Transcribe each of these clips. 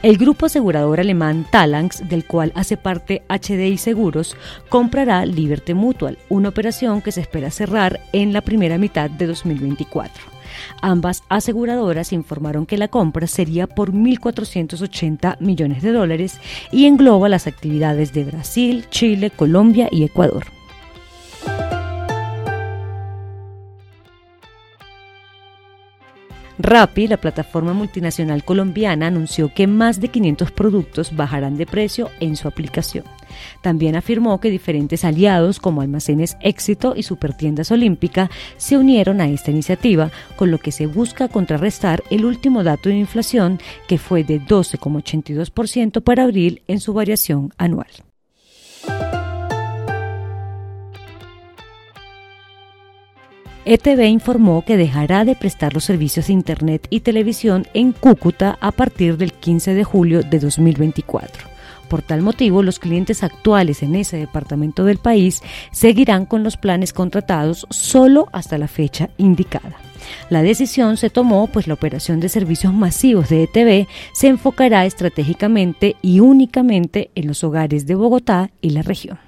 El grupo asegurador alemán Talanx, del cual hace parte HDI Seguros, comprará Liberty Mutual, una operación que se espera cerrar en la primera mitad de 2024. Ambas aseguradoras informaron que la compra sería por 1.480 millones de dólares y engloba las actividades de Brasil, Chile, Colombia y Ecuador. Rappi, la plataforma multinacional colombiana, anunció que más de 500 productos bajarán de precio en su aplicación. También afirmó que diferentes aliados como Almacenes Éxito y Supertiendas Olímpica se unieron a esta iniciativa, con lo que se busca contrarrestar el último dato de inflación que fue de 12,82% para abril en su variación anual. ETV informó que dejará de prestar los servicios de Internet y televisión en Cúcuta a partir del 15 de julio de 2024. Por tal motivo, los clientes actuales en ese departamento del país seguirán con los planes contratados solo hasta la fecha indicada. La decisión se tomó pues la operación de servicios masivos de ETV se enfocará estratégicamente y únicamente en los hogares de Bogotá y la región.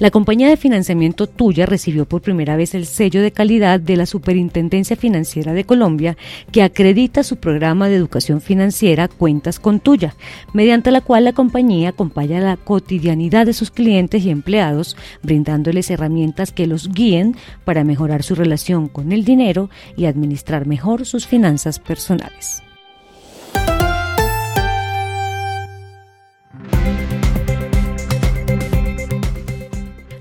La compañía de financiamiento Tuya recibió por primera vez el sello de calidad de la Superintendencia Financiera de Colombia que acredita su programa de educación financiera Cuentas con Tuya, mediante la cual la compañía acompaña la cotidianidad de sus clientes y empleados, brindándoles herramientas que los guíen para mejorar su relación con el dinero y administrar mejor sus finanzas personales.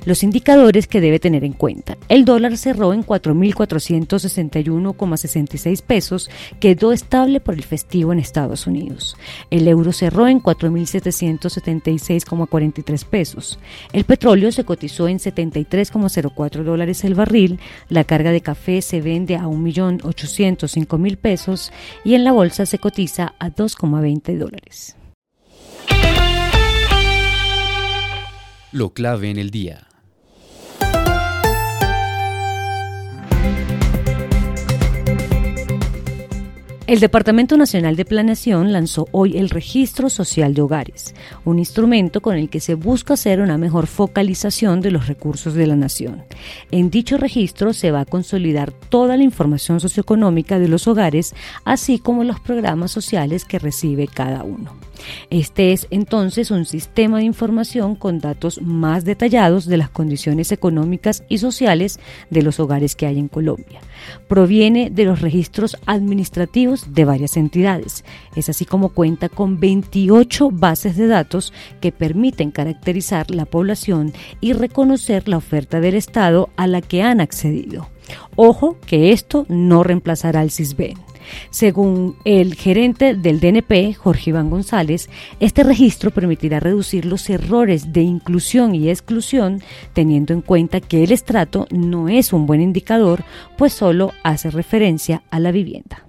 Los indicadores que debe tener en cuenta. El dólar cerró en 4.461,66 pesos, quedó estable por el festivo en Estados Unidos. El euro cerró en 4.776,43 pesos. El petróleo se cotizó en 73,04 dólares el barril. La carga de café se vende a 1.805.000 pesos y en la bolsa se cotiza a 2,20 dólares. Lo clave en el día. El Departamento Nacional de Planeación lanzó hoy el Registro Social de Hogares, un instrumento con el que se busca hacer una mejor focalización de los recursos de la nación. En dicho registro se va a consolidar toda la información socioeconómica de los hogares, así como los programas sociales que recibe cada uno. Este es entonces un sistema de información con datos más detallados de las condiciones económicas y sociales de los hogares que hay en Colombia. Proviene de los registros administrativos de varias entidades. Es así como cuenta con 28 bases de datos que permiten caracterizar la población y reconocer la oferta del Estado a la que han accedido. Ojo que esto no reemplazará al CISBEN. Según el gerente del DNP, Jorge Iván González, este registro permitirá reducir los errores de inclusión y exclusión, teniendo en cuenta que el estrato no es un buen indicador, pues solo hace referencia a la vivienda.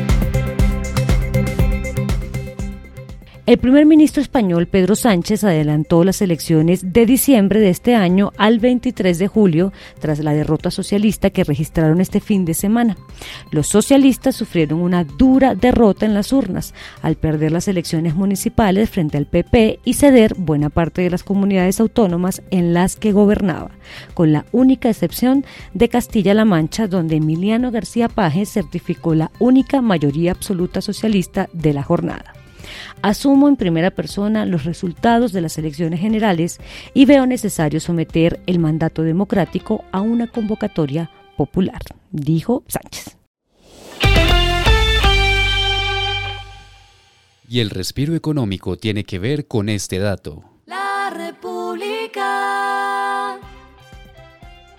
El primer ministro español Pedro Sánchez adelantó las elecciones de diciembre de este año al 23 de julio tras la derrota socialista que registraron este fin de semana. Los socialistas sufrieron una dura derrota en las urnas al perder las elecciones municipales frente al PP y ceder buena parte de las comunidades autónomas en las que gobernaba, con la única excepción de Castilla-La Mancha donde Emiliano García Paje certificó la única mayoría absoluta socialista de la jornada. Asumo en primera persona los resultados de las elecciones generales y veo necesario someter el mandato democrático a una convocatoria popular, dijo Sánchez. Y el respiro económico tiene que ver con este dato.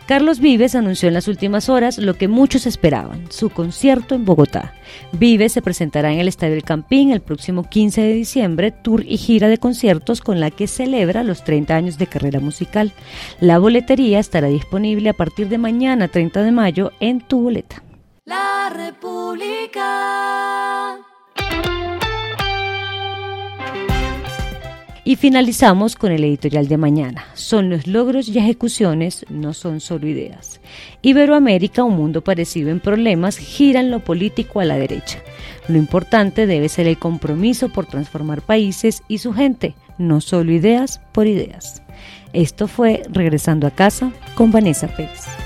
Carlos Vives anunció en las últimas horas lo que muchos esperaban, su concierto en Bogotá. Vives se presentará en el Estadio El Campín el próximo 15 de diciembre, tour y gira de conciertos con la que celebra los 30 años de carrera musical. La boletería estará disponible a partir de mañana 30 de mayo en tu boleta. La República. Y finalizamos con el editorial de mañana. Son los logros y ejecuciones, no son solo ideas. Iberoamérica, un mundo parecido en problemas, gira en lo político a la derecha. Lo importante debe ser el compromiso por transformar países y su gente, no solo ideas por ideas. Esto fue Regresando a casa con Vanessa Pérez.